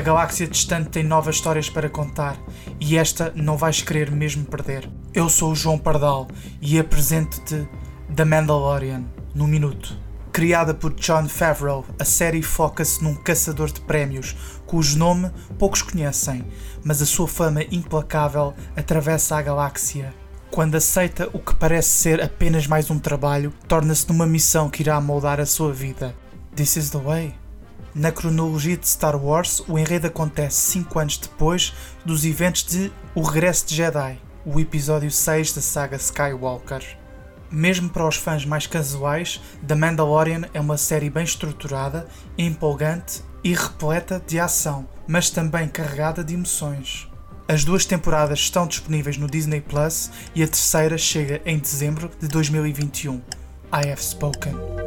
galáxia distante tem novas histórias para contar e esta não vais querer mesmo perder. Eu sou o João Pardal e apresento-te The Mandalorian no minuto. Criada por John Favreau, a série foca-se num caçador de prémios cujo nome poucos conhecem, mas a sua fama implacável atravessa a galáxia. Quando aceita o que parece ser apenas mais um trabalho, torna-se numa missão que irá moldar a sua vida. This is the way. Na cronologia de Star Wars, o enredo acontece 5 anos depois dos eventos de O Regresso de Jedi, o episódio 6 da saga Skywalker. Mesmo para os fãs mais casuais, The Mandalorian é uma série bem estruturada, empolgante e repleta de ação, mas também carregada de emoções. As duas temporadas estão disponíveis no Disney Plus e a terceira chega em dezembro de 2021. I have spoken.